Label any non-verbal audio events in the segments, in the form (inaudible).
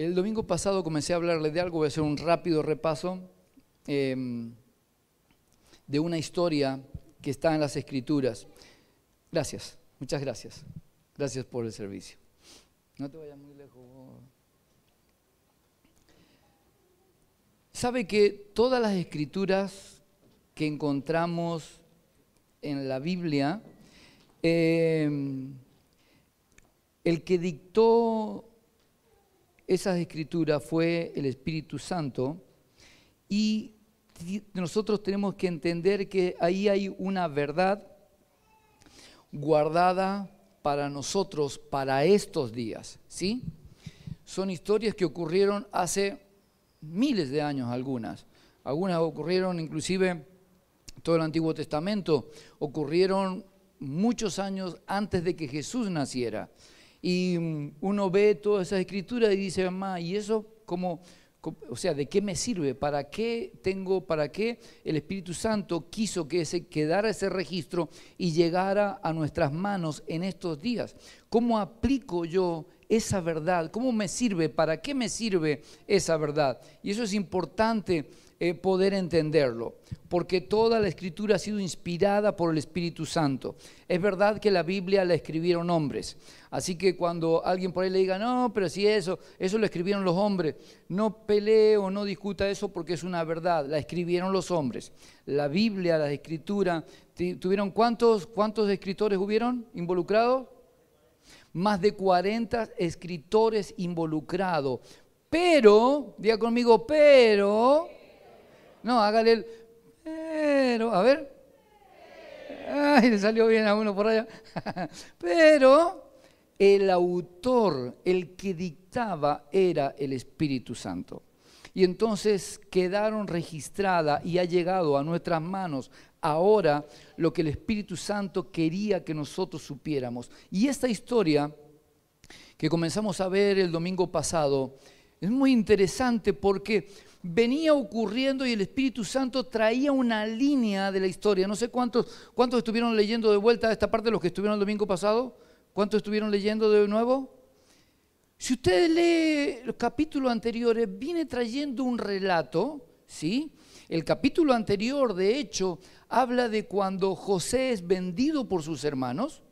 El domingo pasado comencé a hablarle de algo, voy a hacer un rápido repaso em, de una historia que está en las escrituras. Gracias, muchas gracias. Gracias por el servicio. No te vayas muy lejos. Sabe que todas las escrituras que encontramos en la Biblia, em, el que dictó esas escrituras fue el Espíritu Santo y nosotros tenemos que entender que ahí hay una verdad guardada para nosotros, para estos días, ¿sí? Son historias que ocurrieron hace miles de años algunas. Algunas ocurrieron inclusive todo el Antiguo Testamento, ocurrieron muchos años antes de que Jesús naciera. Y mm, uno ve toda esa escritura y dice, mamá, ¿y eso cómo, o sea, ¿de qué me sirve? ¿Para qué tengo, para qué el Espíritu Santo quiso que ese, quedara ese registro y llegara a nuestras manos en estos días? ¿Cómo aplico yo esa verdad? ¿Cómo me sirve? ¿Para qué me sirve esa verdad? Y eso es importante eh, poder entenderlo, porque toda la escritura ha sido inspirada por el Espíritu Santo. Es verdad que la Biblia la escribieron hombres, así que cuando alguien por ahí le diga, no, pero si eso, eso lo escribieron los hombres, no pelee o no discuta eso porque es una verdad, la escribieron los hombres. La Biblia, la escritura, ¿tuvieron cuántos, cuántos escritores hubieron involucrados? Más de 40 escritores involucrados. Pero, diga conmigo, pero no, hágale el pero, a ver. Ay, le salió bien a uno por allá. (laughs) Pero el autor, el que dictaba, era el Espíritu Santo. Y entonces quedaron registradas y ha llegado a nuestras manos ahora lo que el Espíritu Santo quería que nosotros supiéramos. Y esta historia que comenzamos a ver el domingo pasado es muy interesante porque venía ocurriendo y el Espíritu Santo traía una línea de la historia. No sé cuántos, cuántos estuvieron leyendo de vuelta esta parte, los que estuvieron el domingo pasado. ¿Cuántos estuvieron leyendo de nuevo? Si usted lee los capítulos anteriores, viene trayendo un relato, ¿sí? El capítulo anterior, de hecho, habla de cuando José es vendido por sus hermanos.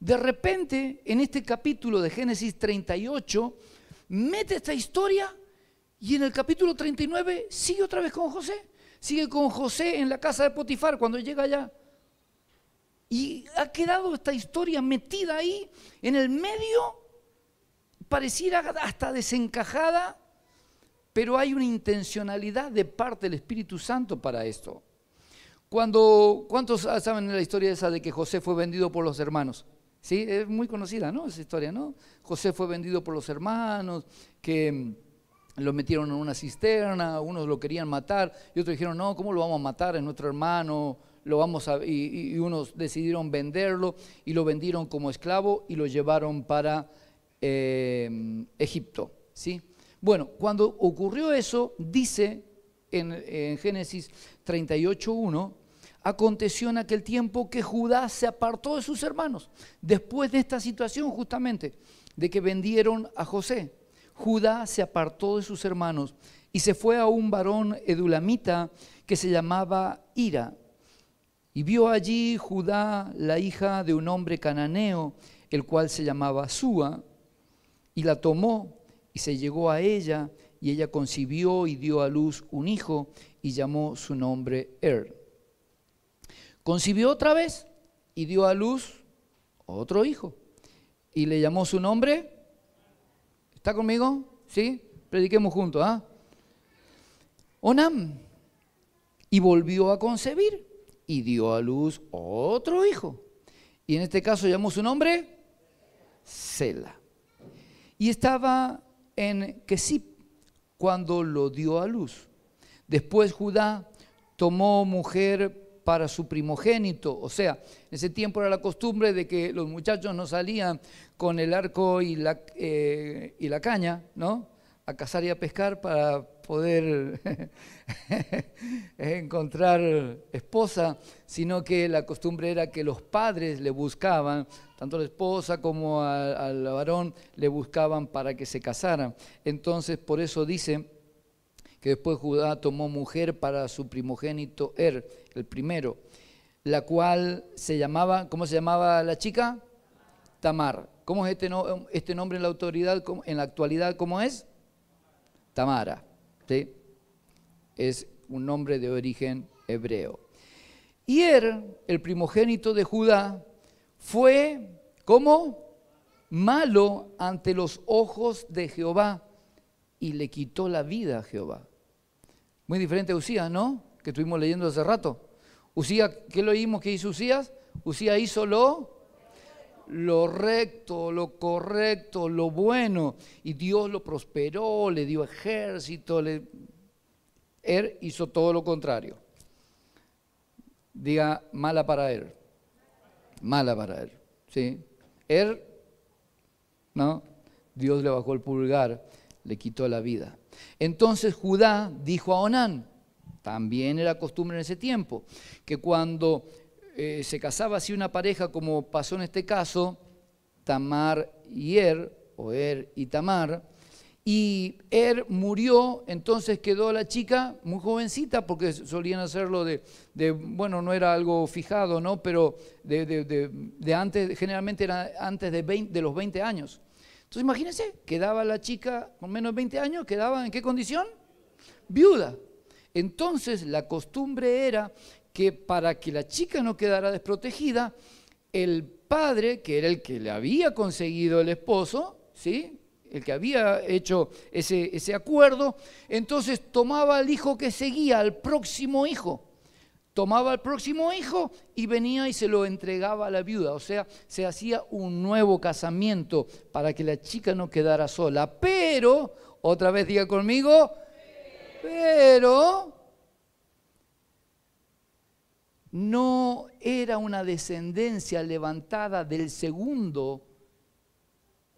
De repente, en este capítulo de Génesis 38, mete esta historia y en el capítulo 39 sigue otra vez con José. Sigue con José en la casa de Potifar cuando llega allá. Y ha quedado esta historia metida ahí en el medio, pareciera hasta desencajada, pero hay una intencionalidad de parte del Espíritu Santo para esto. Cuando, ¿Cuántos saben la historia esa de que José fue vendido por los hermanos? Sí, es muy conocida, ¿no? Esa historia, ¿no? José fue vendido por los hermanos, que lo metieron en una cisterna, unos lo querían matar y otros dijeron, no, ¿cómo lo vamos a matar? Es nuestro hermano, lo vamos a... Y, unos decidieron venderlo y lo vendieron como esclavo y lo llevaron para eh, Egipto. ¿sí? Bueno, cuando ocurrió eso, dice en, en Génesis 38.1, aconteció en aquel tiempo que Judá se apartó de sus hermanos, después de esta situación justamente, de que vendieron a José. Judá se apartó de sus hermanos y se fue a un varón edulamita que se llamaba Ira. Y vio allí Judá la hija de un hombre cananeo, el cual se llamaba Súa, y la tomó y se llegó a ella, y ella concibió y dio a luz un hijo, y llamó su nombre Er. Concibió otra vez y dio a luz otro hijo, y le llamó su nombre ¿Está conmigo? ¿Sí? Prediquemos juntos, ¿ah? Onam. Y volvió a concebir y dio a luz otro hijo. Y en este caso llamó su nombre Sela. Y estaba en Kesip cuando lo dio a luz. Después Judá tomó mujer para su primogénito. O sea, en ese tiempo era la costumbre de que los muchachos no salían con el arco y la, eh, caña, ¿no? a cazar y a pescar para poder (laughs) encontrar esposa, sino que la costumbre era que los padres le buscaban, tanto a la esposa como al varón le buscaban para que se casaran. Entonces, por eso dice que después Judá tomó mujer para su primogénito Er, el primero, la cual se llamaba, ¿cómo se llamaba la chica? Tamar. ¿Cómo es este, este nombre en la autoridad, en la actualidad, cómo es? Tamara. ¿sí? Es un nombre de origen hebreo. Y Er, el primogénito de Judá, fue como malo ante los ojos de Jehová y le quitó la vida a Jehová. Muy diferente a Usías, ¿no? Que estuvimos leyendo hace rato. Usías, ¿qué lo oímos que hizo Usías? Usías hizo lo, lo recto, lo correcto, lo bueno. Y Dios lo prosperó, le dio ejército. Le... Él hizo todo lo contrario. Diga, mala para él. Mala para él. ¿sí? Él, ¿no? Dios le bajó el pulgar, le quitó la vida. Entonces Judá dijo a Onán, también era costumbre en ese tiempo, que cuando eh, se casaba así una pareja, como pasó en este caso, Tamar y Er, o Er y Tamar, y Er murió, entonces quedó la chica muy jovencita, porque solían hacerlo de, bueno, no era algo fijado, ¿no? Pero de, antes, generalmente era antes de, de los 20 años. Entonces imagínense, quedaba la chica con menos de 20 años, quedaba en qué condición? Viuda. Entonces la costumbre era que para que la chica no quedara desprotegida, el padre, que era el que le había conseguido el esposo, ¿sí? el que había hecho ese, ese acuerdo, entonces tomaba al hijo que seguía, al próximo hijo tomaba al próximo hijo y venía y se lo entregaba a la viuda. O sea, se hacía un nuevo casamiento para que la chica no quedara sola. Pero, otra vez diga conmigo, pero no era una descendencia levantada del segundo,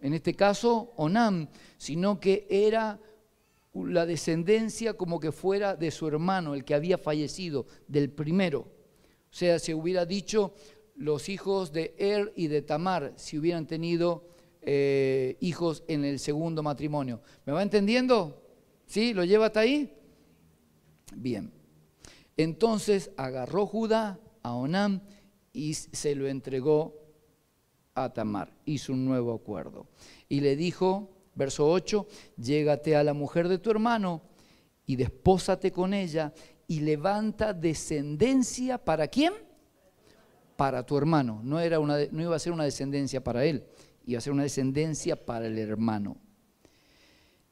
en este caso Onam, sino que era la descendencia como que fuera de su hermano, el que había fallecido, del primero. O sea, se hubiera dicho los hijos de Er y de Tamar, si hubieran tenido eh, hijos en el segundo matrimonio. ¿Me va entendiendo? ¿Sí? ¿Lo lleva hasta ahí? Bien. Entonces agarró Judá a Onam y se lo entregó a Tamar. Hizo un nuevo acuerdo. Y le dijo, Verso 8, llégate a la mujer de tu hermano y despósate con ella y levanta descendencia para quién? Para tu hermano. No, era una, no iba a ser una descendencia para él, iba a ser una descendencia para el hermano.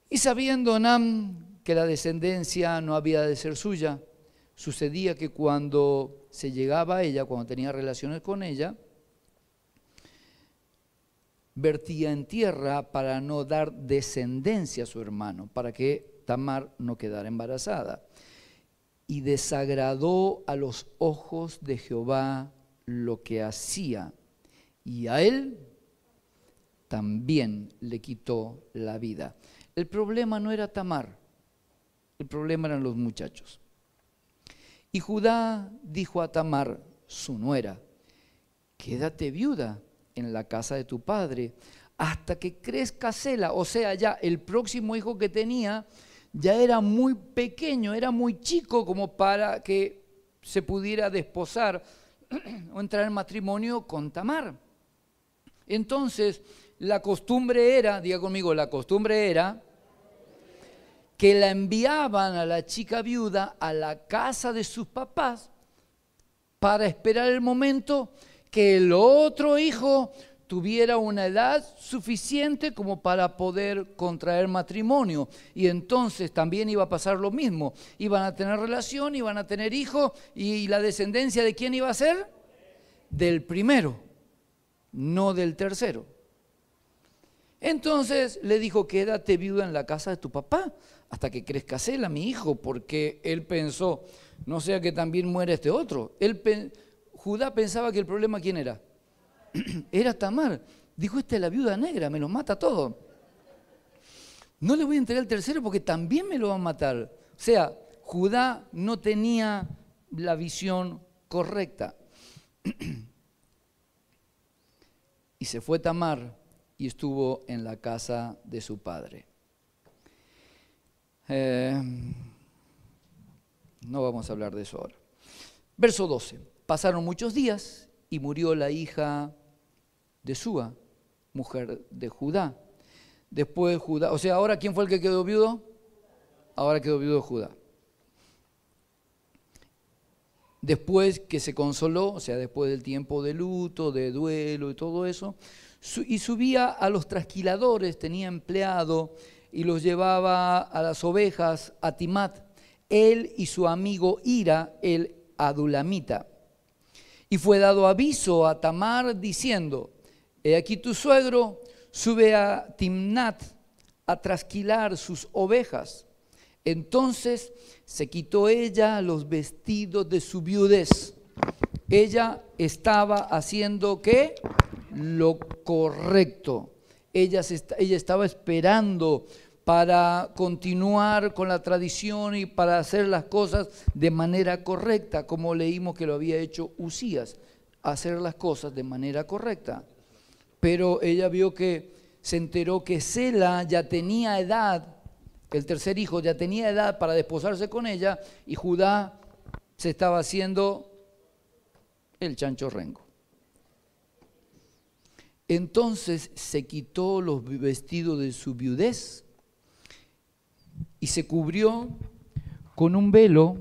Y sabiendo Nam que la descendencia no había de ser suya, sucedía que cuando se llegaba a ella, cuando tenía relaciones con ella, vertía en tierra para no dar descendencia a su hermano, para que Tamar no quedara embarazada. Y desagradó a los ojos de Jehová lo que hacía, y a él también le quitó la vida. El problema no era Tamar, el problema eran los muchachos. Y Judá dijo a Tamar, su nuera, quédate viuda en la casa de tu padre, hasta que crezca Sela. O sea, ya el próximo hijo que tenía ya era muy pequeño, era muy chico como para que se pudiera desposar (clears throat) o entrar en matrimonio con Tamar. Entonces, la costumbre era, diga conmigo, la costumbre era que la enviaban a la chica viuda a la casa de sus papás para esperar el momento que el otro hijo tuviera una edad suficiente como para poder contraer matrimonio. Y entonces también iba a pasar lo mismo. Iban a tener relación, iban a tener hijos y la descendencia de quién iba a ser? Del primero, no del tercero. Entonces le dijo, quédate viuda en la casa de tu papá hasta que crezca Sela, mi hijo, porque él pensó, no sea que también muera este otro. Él Judá pensaba que el problema quién era. (clears throat) era Tamar. Dijo, esta es la viuda negra, me lo mata todo. no le voy a entregar el tercero porque también me lo van a matar. O sea, Judá no tenía la visión correcta. (clears throat) y se fue Tamar y estuvo en la casa de su padre. Eh, no vamos a hablar de eso ahora. Verso 12. Pasaron muchos días y murió la hija de Sua, mujer de Judá. Después Judá, o sea, ahora ¿quién fue el que quedó viudo? Ahora quedó viudo Judá. Después que se consoló, o sea, después del tiempo de luto, de duelo y todo eso, y subía a los trasquiladores, tenía empleado, y los llevaba a las ovejas a Timat, él y su amigo Ira, el adulamita. Y fue dado aviso a Tamar diciendo, he aquí tu suegro sube a Timnat a trasquilar sus ovejas. Entonces se quitó ella los vestidos de su viudez. Ella estaba haciendo qué? Lo correcto. Ella, ella estaba esperando para continuar con la tradición y para hacer las cosas de manera correcta, como leímos que lo había hecho Usías, hacer las cosas de manera correcta. Pero ella vio que se enteró que Sela ya tenía edad, el tercer hijo ya tenía edad para desposarse con ella y Judá se estaba haciendo el chancho rengo. Entonces se quitó los vestidos de su viudez y se cubrió con un velo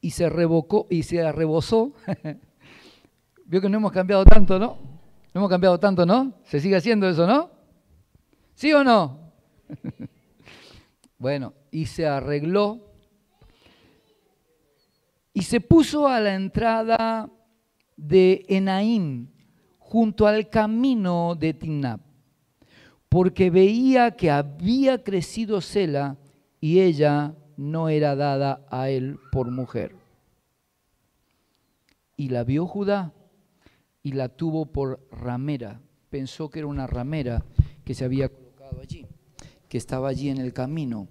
y se revocó y se arrebozó. (laughs) Vio que no hemos cambiado tanto, ¿no? No hemos cambiado tanto, ¿no? Se sigue haciendo eso, ¿no? ¿Sí o no? (laughs) bueno, y se arregló y se puso a la entrada de Enaim, junto al camino de Timnab porque veía que había crecido Sela y ella no era dada a él por mujer. Y la vio Judá y la tuvo por ramera. Pensó que era una ramera que se había colocado allí, que estaba allí en el camino,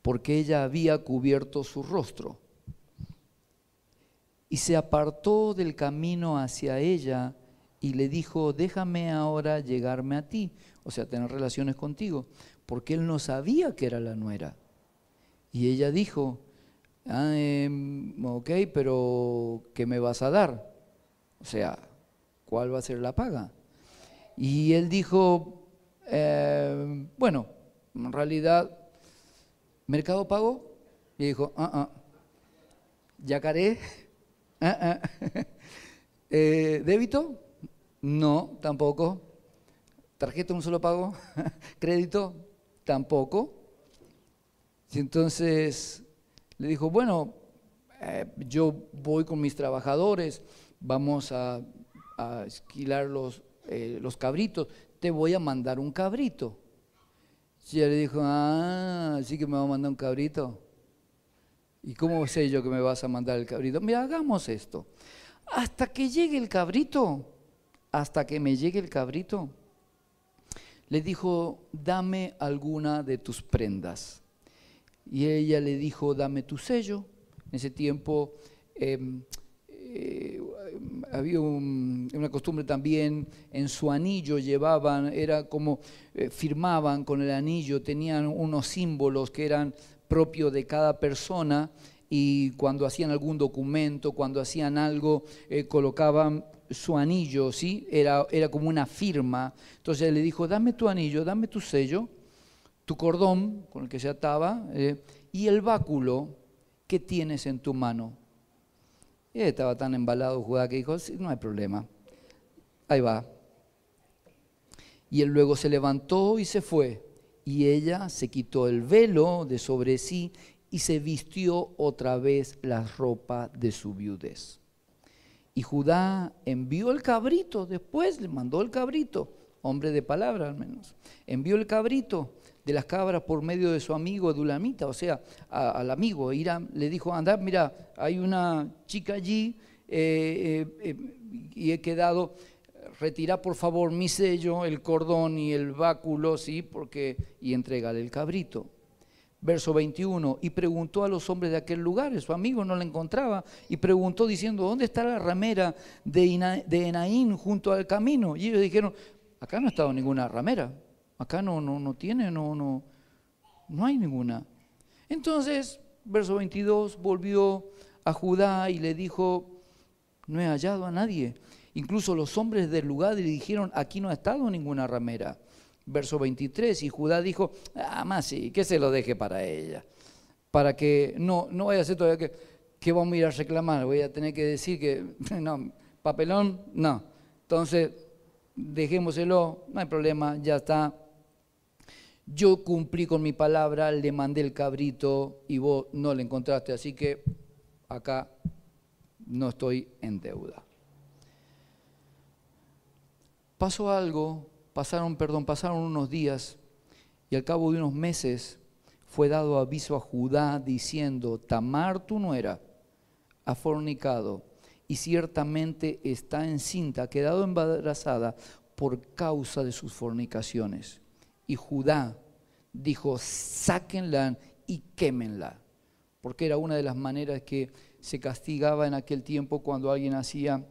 porque ella había cubierto su rostro. Y se apartó del camino hacia ella y le dijo, déjame ahora llegarme a ti, o sea, tener relaciones contigo, porque él no sabía que era la nuera. Y ella dijo, ah, em, ok, pero ¿qué me vas a dar? O sea, ¿cuál va a ser la paga? Y él dijo, em, bueno, en realidad, ¿mercado pago? Y dijo, ah, ah, yacaré, (laughs) ah, ah. (laughs) Eh, ¿débito? No, tampoco. ¿Tarjeta un solo pago? (laughs) ¿Crédito? Tampoco. Y entonces le dijo, bueno, eh, yo voy con mis trabajadores, vamos a, esquilar los, eh, los cabritos, te voy a mandar un cabrito. Y ella le dijo, ah, sí que me va a mandar un cabrito. ¿Y cómo sé yo que me vas a mandar el cabrito? Mira, hagamos esto. Hasta que llegue el cabrito, hasta que me llegue el cabrito. Le dijo, dame alguna de tus prendas. Y ella le dijo, dame tu sello. En ese tiempo em, eh, había una costumbre también, en su anillo llevaban, era como eh, firmaban con el anillo, tenían unos símbolos que eran propios de cada persona y cuando hacían algún documento, cuando hacían algo, eh, colocaban su anillo, ¿sí? Era, era como una firma. Entonces le dijo, dame tu anillo, dame tu sello, tu cordón con el que se ataba eh, y el báculo que tienes en tu mano. Y él estaba tan embalado Judá que dijo, sí, no hay problema, ahí va. Y él luego se levantó y se fue. Y ella se quitó el velo de sobre sí y se vistió otra vez la ropa de su viudez. Y Judá envió el cabrito, después le mandó el cabrito, hombre de palabra al menos, envió el cabrito de las cabras por medio de su amigo Dulamita, o sea, al amigo Irán, le dijo, anda, mira, hay una chica allí eh, eh, eh, y he quedado retira por favor mi sello, el cordón y el báculo, ¿sí? Porque, y entregale el cabrito. Verso 21, y preguntó a los hombres de aquel lugar, su amigo no la encontraba, y preguntó diciendo, ¿dónde está la ramera de, de Enaín junto al camino? Y ellos dijeron, acá no ha estado ninguna ramera, acá no, no, no tiene, no, no, no hay ninguna. Entonces, verso 22, volvió a Judá y le dijo, no he hallado a nadie. Incluso los hombres del lugar le dijeron, aquí no ha estado ninguna ramera verso 23, y Judá dijo, ah, más sí, que se lo deje para ella, para que no, no vaya a ser todavía que, que vamos a ir a reclamar, voy a tener que decir que, (laughs) no, papelón, no. Entonces, dejémoselo, no hay problema, ya está. Yo cumplí con mi palabra, le mandé el cabrito y vos no le encontraste, así que acá no estoy en deuda. Pasó algo pasaron, perdón, pasaron unos días y al cabo de unos meses fue dado aviso a Judá diciendo, Tamar tu nuera ha fornicado y ciertamente está encinta, ha quedado embarazada por causa de sus fornicaciones. Y Judá dijo, sáquenla y quémenla, porque era una de las maneras que se castigaba en aquel tiempo cuando alguien hacía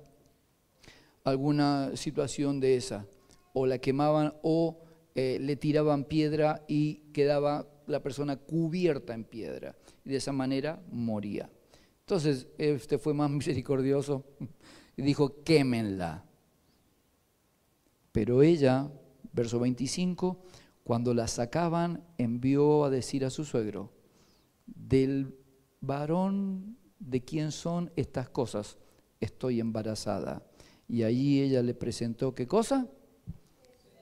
alguna situación de esa o la quemaban o eh, le tiraban piedra y quedaba la persona cubierta en piedra. Y de esa manera moría. Entonces, este fue más (laughs) misericordioso y dijo, quémenla. Pero ella, verso 25, cuando la sacaban, envió a decir a su suegro, del varón de quién son estas cosas, estoy embarazada. Y allí ella le presentó, ¿qué cosa?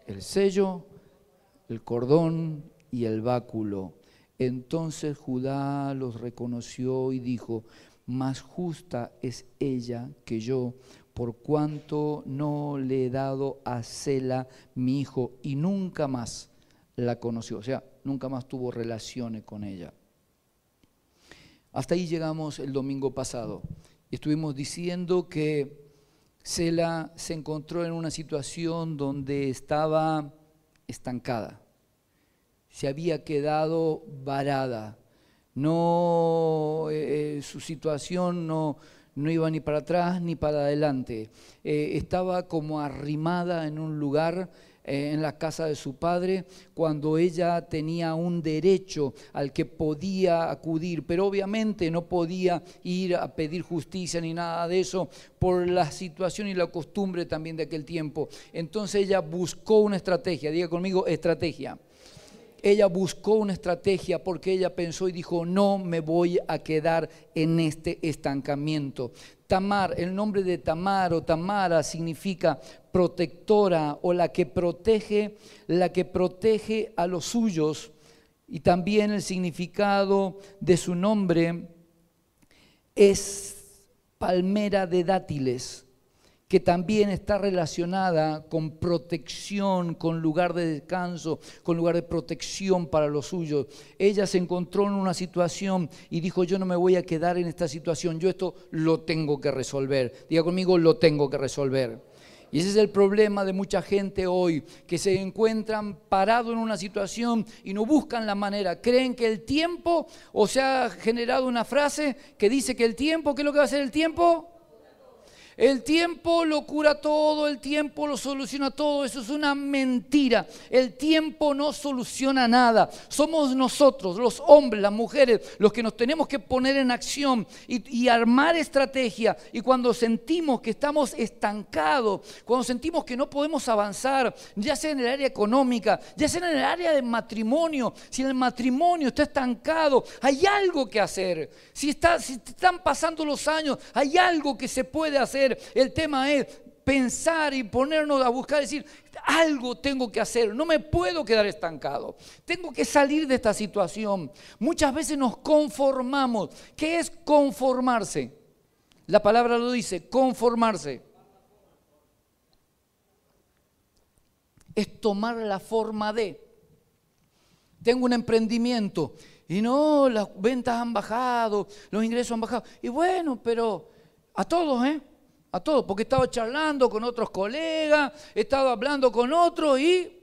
El sello, el cordón y el báculo. Entonces Judá los reconoció y dijo, más justa es ella que yo, por cuanto no le he dado a Sela mi hijo y nunca más la conoció, o sea, nunca más tuvo relaciones con ella. Hasta ahí llegamos el domingo pasado. Estuvimos diciendo que Sela se encontró en una situación donde estaba estancada, se había quedado varada, no, eh, eh, su situación no, no iba ni para atrás ni para adelante, eh, estaba como arrimada en un lugar eh, en la casa de su padre, cuando ella tenía un derecho al que podía acudir, pero obviamente no podía ir a pedir justicia ni nada de eso por la situación y la costumbre también de aquel tiempo. Entonces ella buscó una estrategia, diga conmigo, estrategia ella buscó una estrategia porque ella pensó y dijo, no me voy a quedar en este estancamiento. Tamar, el nombre de Tamar o Tamara significa protectora o la que protege, la que protege a los suyos. Y también el significado de su nombre es palmera de dátiles que también está relacionada con protección, con lugar de descanso, con lugar de protección para los suyos. Ella se encontró en una situación y dijo, yo no me voy a quedar en esta situación, yo esto lo tengo que resolver. Diga conmigo, lo tengo que resolver. Y ese es el problema de mucha gente hoy, que se encuentran parados en una situación y no buscan la manera. Creen que el tiempo, o se ha generado una frase que dice que el tiempo, ¿qué es lo que va a hacer el tiempo? El tiempo lo cura todo, el tiempo lo soluciona todo. Eso es una mentira. El tiempo no soluciona nada. Somos nosotros, los hombres, las mujeres, los que nos tenemos que poner en acción y, armar estrategia. Y cuando sentimos que estamos estancados, cuando sentimos que no podemos avanzar, ya sea en el área económica, ya sea en el área de matrimonio, si el matrimonio está estancado, hay algo que hacer. Si están pasando los años, hay algo que se puede hacer. El tema es pensar y ponernos a buscar, decir, algo tengo que hacer, no me puedo quedar estancado, tengo que salir de esta situación. Muchas veces nos conformamos. ¿Qué es conformarse? La palabra lo dice, conformarse. Es tomar la forma de. Tengo un emprendimiento y no, las ventas han bajado, los ingresos han bajado. Y bueno, pero a todos, ¿eh? A todo, porque estaba charlando con otros colegas, estaba hablando con otros y,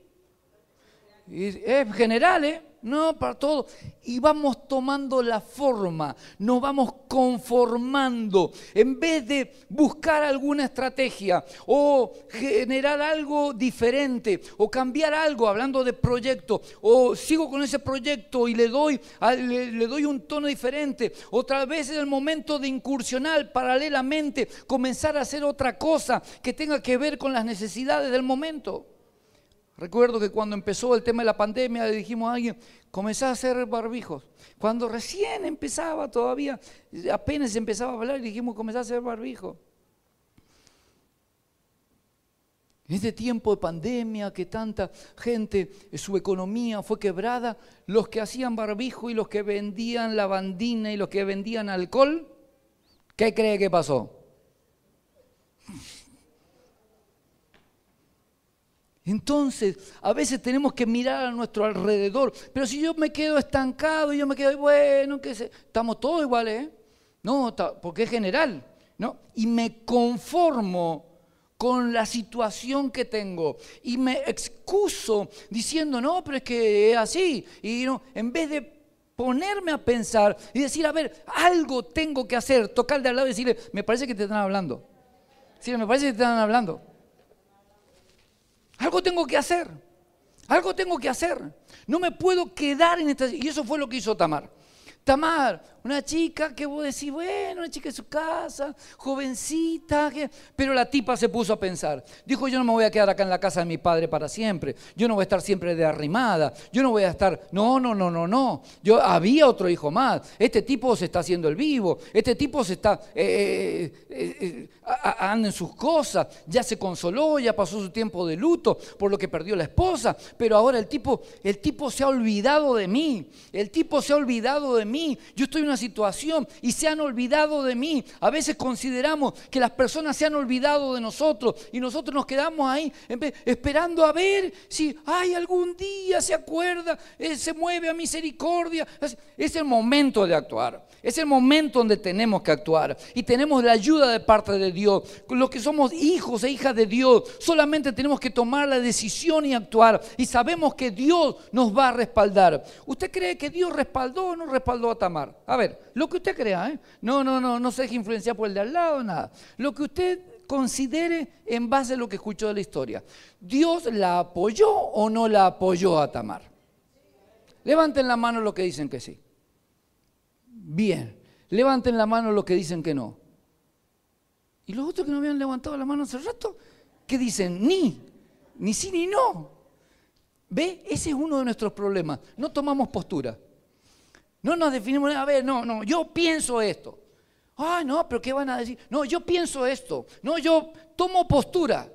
y es general, ¿eh? No, para todo. Y vamos tomando la forma, nos vamos conformando. En vez de buscar alguna estrategia o generar algo diferente o cambiar algo, hablando de proyecto, o sigo con ese proyecto y le doy, le, doy un tono diferente. Otra vez es el momento de incursionar paralelamente, comenzar a hacer otra cosa que tenga que ver con las necesidades del momento. Recuerdo que cuando empezó el tema de la pandemia le dijimos a alguien, comenzá a hacer barbijos. Cuando recién empezaba todavía, apenas empezaba a hablar, dijimos, comenzá a hacer barbijos. En este tiempo de pandemia, que tanta gente, eh, su economía fue quebrada, los que hacían barbijo y los que vendían lavandina y los que vendían alcohol, ¿qué cree que pasó? Entonces, a veces tenemos que mirar a nuestro alrededor. Pero si yo me quedo estancado y yo me quedo, bueno, que estamos todos iguales, ¿eh? No, porque es general, ¿no? Y me conformo con la situación que tengo y me excuso diciendo, no, pero es que es así. Y no, en vez de ponerme a pensar y decir, a ver, algo tengo que hacer, tocar de al lado y decirle, me parece que te están hablando. Sí, me parece que te están hablando. Algo tengo que hacer. Algo tengo que hacer. No me puedo quedar en esta... Y eso fue lo que hizo Tamar. Tamar, una chica que vos decís, bueno, una chica de su casa, jovencita, pero la tipa se puso a pensar. Dijo, yo no me voy a quedar acá en la casa de mi padre para siempre. Yo no voy a estar siempre de arrimada. Yo no voy a estar, no, no, no, no, no. Yo había otro hijo más. Este tipo se está haciendo el vivo. Este tipo se está, eh, eh, eh, anda en sus cosas. Ya se consoló, ya pasó su tiempo de luto por lo que perdió la esposa. Pero ahora el tipo, el tipo se ha olvidado de mí. El tipo se ha olvidado de mí. Yo estoy en una situación y se han olvidado de mí. A veces consideramos que las personas se han olvidado de nosotros y nosotros nos quedamos ahí esperando a ver si, ay, algún día se acuerda, eh, se mueve a misericordia. Es el momento de actuar. Es el momento donde tenemos que actuar y tenemos la ayuda de parte de Dios. Los que somos hijos e hijas de Dios, solamente tenemos que tomar la decisión y actuar y sabemos que Dios nos va a respaldar. ¿Usted cree que Dios respaldó o no respaldó a Tamar? A ver, lo que usted crea, ¿eh? No, no, no, no se deje influenciar por el de al lado, nada. Lo que usted considere en base a lo que escuchó de la historia. ¿Dios la apoyó o no la apoyó a Tamar? Levanten la mano los que dicen que sí. Bien. Levanten la mano los que dicen que no. Y los otros que no habían levantado la mano hace rato, ¿qué dicen? Ni, ni sí ni no. ¿Ve? Ese es uno de nuestros problemas. No tomamos postura. No nos definimos, a ver, no, no, yo pienso esto. Ah, no, pero ¿qué van a decir? No, yo pienso esto. No, yo tomo postura,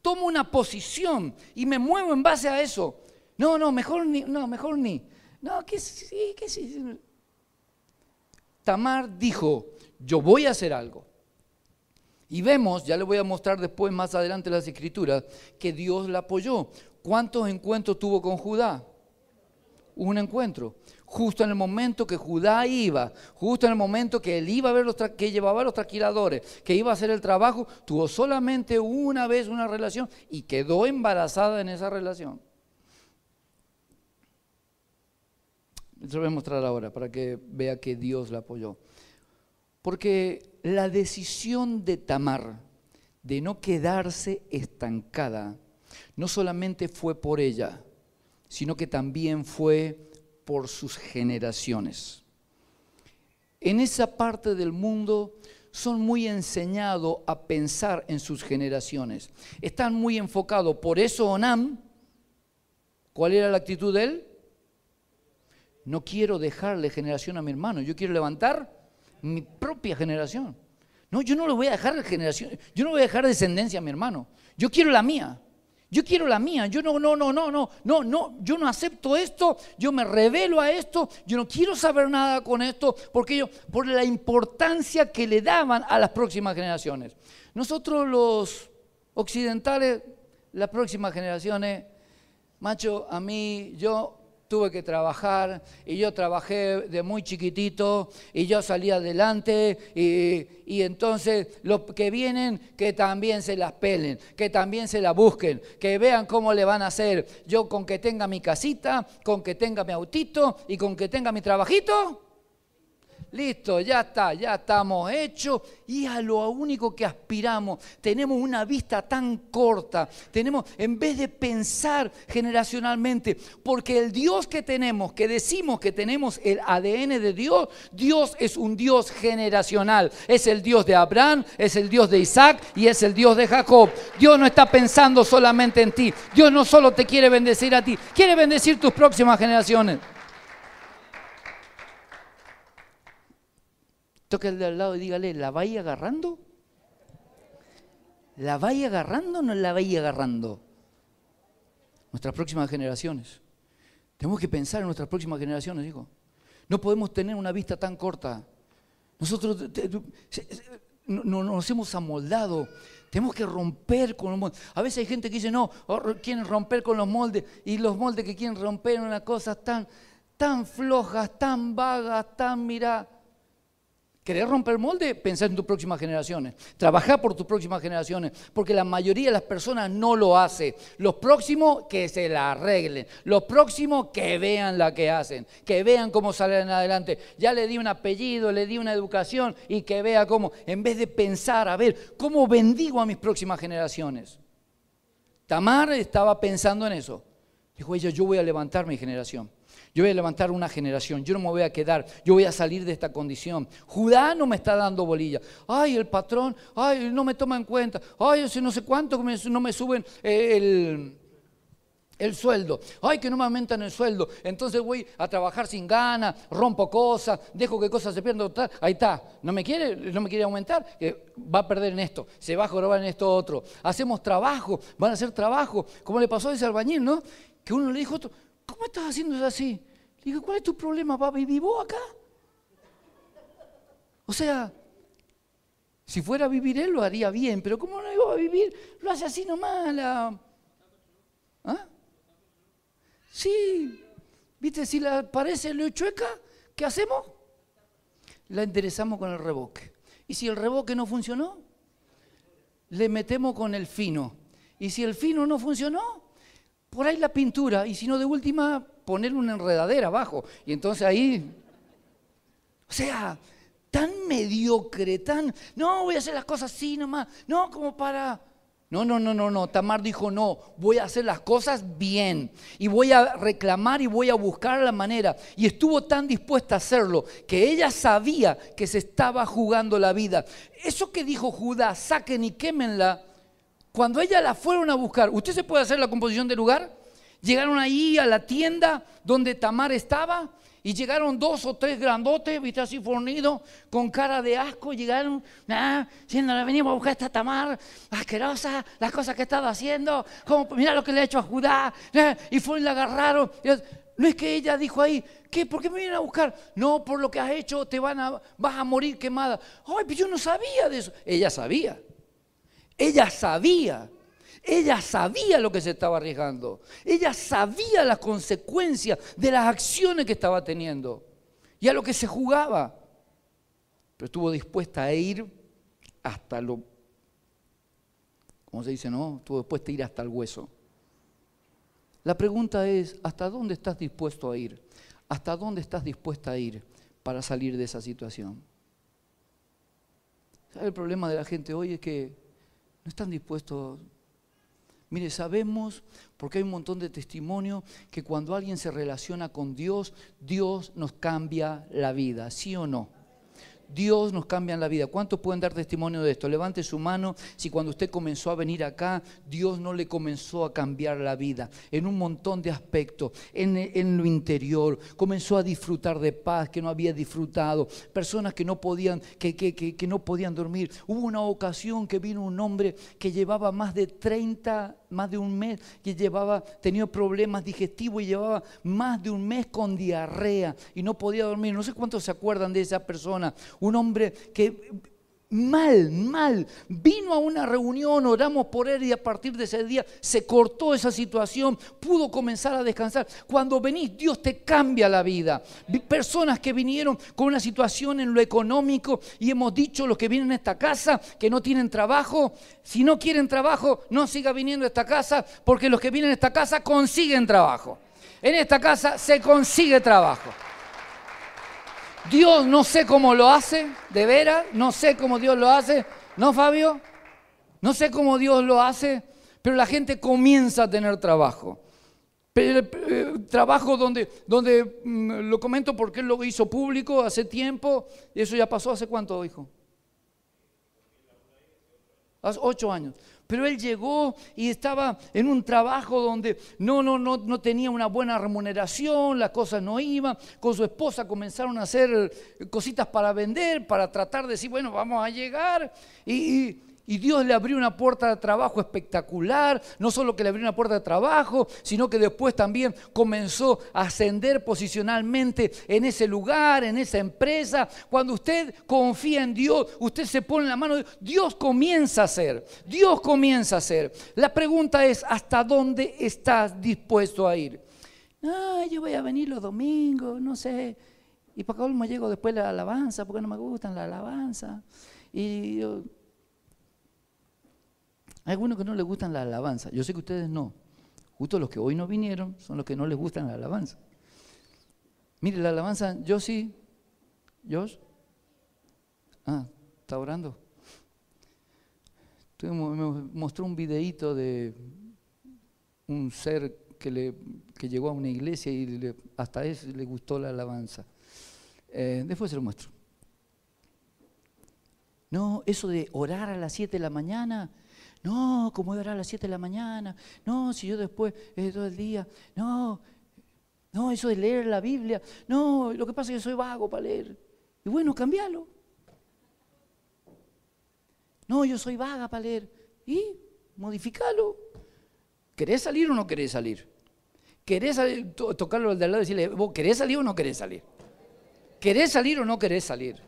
tomo una posición y me muevo en base a eso. No, no, mejor ni, no, mejor ni. No, que sí, que sí. Tamar dijo, yo voy a hacer algo. Y vemos, ya le voy a mostrar después más adelante las escrituras, que Dios la apoyó. ¿Cuántos encuentros tuvo con Judá? Un encuentro justo en el momento que Judá iba, justo en el momento que él iba a ver los que llevaba a los tranquiladores, que iba a hacer el trabajo, tuvo solamente una vez una relación y quedó embarazada en esa relación. Lo voy a mostrar ahora para que vea que Dios la apoyó. Porque la decisión de Tamar de no quedarse estancada no solamente fue por ella, sino que también fue por sus generaciones. En esa parte del mundo son muy enseñados a pensar en sus generaciones. Están muy enfocados. Por eso Onam, ¿cuál era la actitud de él? No quiero dejarle generación a mi hermano, yo quiero levantar mi propia generación. No, yo no le voy a dejar generación, yo no voy a dejar descendencia a mi hermano. Yo quiero la mía. Yo quiero la mía, yo no, no, no, no, no, no, no, yo no acepto esto, yo me revelo a esto, yo no quiero saber nada con esto, porque yo, por la importancia que le daban a las próximas generaciones. Nosotros los occidentales, las próximas generaciones, macho, a mí, yo tuve que trabajar y yo trabajé de muy chiquitito y yo salí adelante y, entonces los que vienen que también se las pelen, que también se la busquen, que vean cómo le van a hacer. Yo con que tenga mi casita, con que tenga mi autito y con que tenga mi trabajito, listo, ya está, ya estamos hechos y a lo único que aspiramos. Tenemos una vista tan corta, tenemos, en vez de pensar generacionalmente, porque el Dios que tenemos, que decimos que tenemos el ADN de Dios, Dios es un Dios generacional, es el Dios de Abraham, es el Dios de Isaac y es el Dios de Jacob. Dios no está pensando solamente en ti, Dios no solo te quiere bendecir a ti, quiere bendecir tus próximas generaciones. Toque el de al lado y dígale, ¿la vais agarrando? ¿La vais agarrando o no la vais agarrando? Nuestras próximas generaciones. Tenemos que pensar en nuestras próximas generaciones, digo. No podemos tener una vista tan corta. Nosotros no, nos hemos amoldado. Tenemos que romper con los moldes. A veces hay gente que dice, no, quieren romper con los moldes. Y los moldes que quieren romper una cosa tan, tan flojas, tan vagas, tan, mira, ¿Querés romper molde? Pensar en tus próximas generaciones. Trabajar por tus próximas generaciones. Porque la mayoría de las personas no lo hace. Los próximos que se la arreglen. Los próximos que vean la que hacen. Que vean cómo salen adelante. Ya le di un apellido, le di una educación y que vea cómo, en vez de pensar, a ver, ¿cómo bendigo a mis próximas generaciones? Tamar estaba pensando en eso. Dijo ella, yo voy a levantar mi generación. Yo voy a levantar una generación, yo no me voy a quedar, yo voy a salir de esta condición. Judá no me está dando bolilla. Ay, el patrón, ay, no me toma en cuenta. Ay, no sé cuánto no me suben el, el sueldo. Ay, que no me aumentan el sueldo. Entonces voy a trabajar sin ganas, rompo cosas, dejo que cosas se pierdan. Ahí está. No me quiere, no me quiere aumentar, va a perder en esto, se va a jorobar en esto otro. Hacemos trabajo, van a hacer trabajo. Como le pasó a ese albañil, ¿no? Que uno le dijo otro, ¿cómo estás haciendo eso así? Le digo, ¿cuál es tu problema, papi? ¿Vivo acá? O sea, si fuera a vivir él lo haría bien, pero ¿cómo no iba a vivir? Lo hace así nomás. La... ¿Ah? Sí, viste, si la parece lo chueca, ¿qué hacemos? La enderezamos con el reboque. Y si el reboque no funcionó, le metemos con el fino. Y si el fino no funcionó, por ahí la pintura, y si no de última, poner una enredadera abajo. Y entonces ahí, o sea, tan mediocre, tan, no, voy a hacer las cosas así nomás, no, como para... No, no, no, no, no. Tamar dijo, no, voy a hacer las cosas bien y voy a reclamar y voy a buscar la manera. Y estuvo tan dispuesta a hacerlo que ella sabía que se estaba jugando la vida. Eso que dijo Judá, saquen y quémenla, cuando ella la fueron a buscar, ¿usted se puede hacer la composición del lugar? Llegaron ahí a la tienda donde Tamar estaba y llegaron dos o tres grandotes, viste así fornidos, con cara de asco. Llegaron, ah, le venimos a buscar esta Tamar, asquerosa, las cosas que estaba haciendo, como, mira lo que le ha hecho a Judá. Ah", y fueron y la agarraron. No es que ella dijo ahí, ¿qué? ¿Por qué me vienen a buscar? No, por lo que has hecho te van a, vas a morir quemada. Ay, pero yo no sabía de eso. Ella sabía. Ella sabía. Ella sabía lo que se estaba arriesgando. Ella sabía las consecuencias de las acciones que estaba teniendo y a lo que se jugaba. Pero estuvo dispuesta a ir hasta lo, ¿cómo se dice? No, estuvo dispuesta a ir hasta el hueso. La pregunta es, ¿hasta dónde estás dispuesto a ir? ¿Hasta dónde estás dispuesta a ir para salir de esa situación? ¿Sabe el problema de la gente hoy? Es que no están dispuestos. Mire, sabemos, porque hay un montón de testimonio, que cuando alguien se relaciona con Dios, Dios nos cambia la vida, ¿sí o no? Dios nos cambia la vida. ¿Cuántos pueden dar testimonio de esto? Levante su mano si cuando usted comenzó a venir acá, Dios no le comenzó a cambiar la vida en un montón de aspectos, en, lo interior. Comenzó a disfrutar de paz que no había disfrutado. Personas que no podían, que, que, que no podían dormir. Hubo una ocasión que vino un hombre que llevaba más de 30 más de un mes que llevaba, tenía problemas digestivos y llevaba más de un mes con diarrea y no podía dormir. No sé cuántos se acuerdan de esa persona. Un hombre que mal, mal. Vino a una reunión, oramos por él y a partir de ese día se cortó esa situación, pudo comenzar a descansar. Cuando venís, Dios te cambia la vida. Personas que vinieron con una situación en lo económico y hemos dicho los que vienen a esta casa que no tienen trabajo, si no quieren trabajo, no siga viniendo a esta casa porque los que vienen a esta casa consiguen trabajo. En esta casa se consigue trabajo. Dios no sé cómo lo hace, de veras, no sé cómo Dios lo hace, ¿no, Fabio? No sé cómo Dios lo hace, pero la gente comienza a tener trabajo. Eh, trabajo donde, donde mm, lo comento porque él lo hizo público hace tiempo, y eso ya pasó hace cuánto, hijo? Hace ocho años. Pero él llegó y estaba en un trabajo donde no, no, no, no tenía una buena remuneración, las cosas no iban. Con su esposa comenzaron a hacer cositas para vender, para tratar de decir, bueno, vamos a llegar. y y Dios le abrió una puerta de trabajo espectacular, no solo que le abrió una puerta de trabajo, sino que después también comenzó a ascender posicionalmente en ese lugar, en esa empresa. Cuando usted confía en Dios, usted se pone en la mano de Dios, Dios comienza a hacer, Dios comienza a hacer. La pregunta es, ¿hasta dónde estás dispuesto a ir? Ah, yo voy a venir los domingos, no sé. Y para me llego después de la alabanza, porque no me gustan la alabanza. Y hay algunos que no les gustan la alabanza. Yo sé que ustedes no. Justo los que hoy no vinieron son los que no les gustan la alabanza. Mire, la alabanza, yo sí. ¿Josh? Ah, está orando. me mostró un videíto de un ser que, le, llegó a una iglesia y hasta eso le gustó la alabanza. Eh, después se lo muestro. No, eso de orar a las 7 de la mañana, no, como voy a las 7 de la mañana. No, si yo después eh, todo el día. No, no, eso de leer la Biblia. No, lo que pasa es que soy vago para leer. Y bueno, cambialo. No, yo soy vaga para leer. Y modificalo. ¿Querés salir o no querés salir? ¿Querés salir, tocarlo al de al lado y decirle, ¿vos querés salir o no querés salir? ¿Querés salir o no querés salir?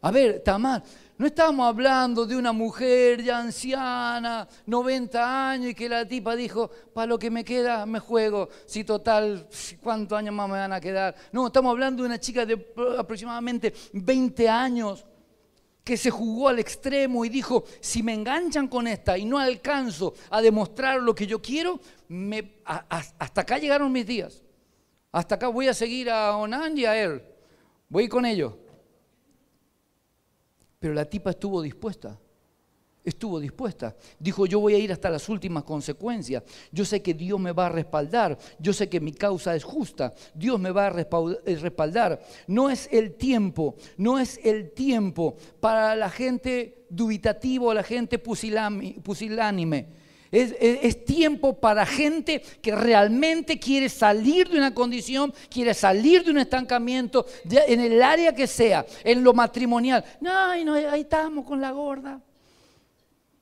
A ver, Tamar, no estamos hablando de una mujer ya anciana, 90 años, y que la tipa dijo, para lo que me queda me juego, si total, ¿cuántos años más me van a quedar? No, estamos hablando de una chica de aproximadamente 20 años que se jugó al extremo y dijo, si me enganchan con esta y no alcanzo a demostrar lo que yo quiero, hasta acá llegaron mis días. Hasta acá voy a seguir a Onan y a él. Voy con ellos. Pero la tipa estuvo dispuesta. Estuvo dispuesta. Dijo, yo voy a ir hasta las últimas consecuencias. Yo sé que Dios me va a respaldar. Yo sé que mi causa es justa. Dios me va a eh, respaldar. No es el tiempo, no es el tiempo para la gente dubitativa o la gente pusilánime. Es, tiempo para gente que realmente quiere salir de una condición, quiere salir de un estancamiento, en el área que sea, en lo matrimonial. No, no, ahí estamos con la gorda.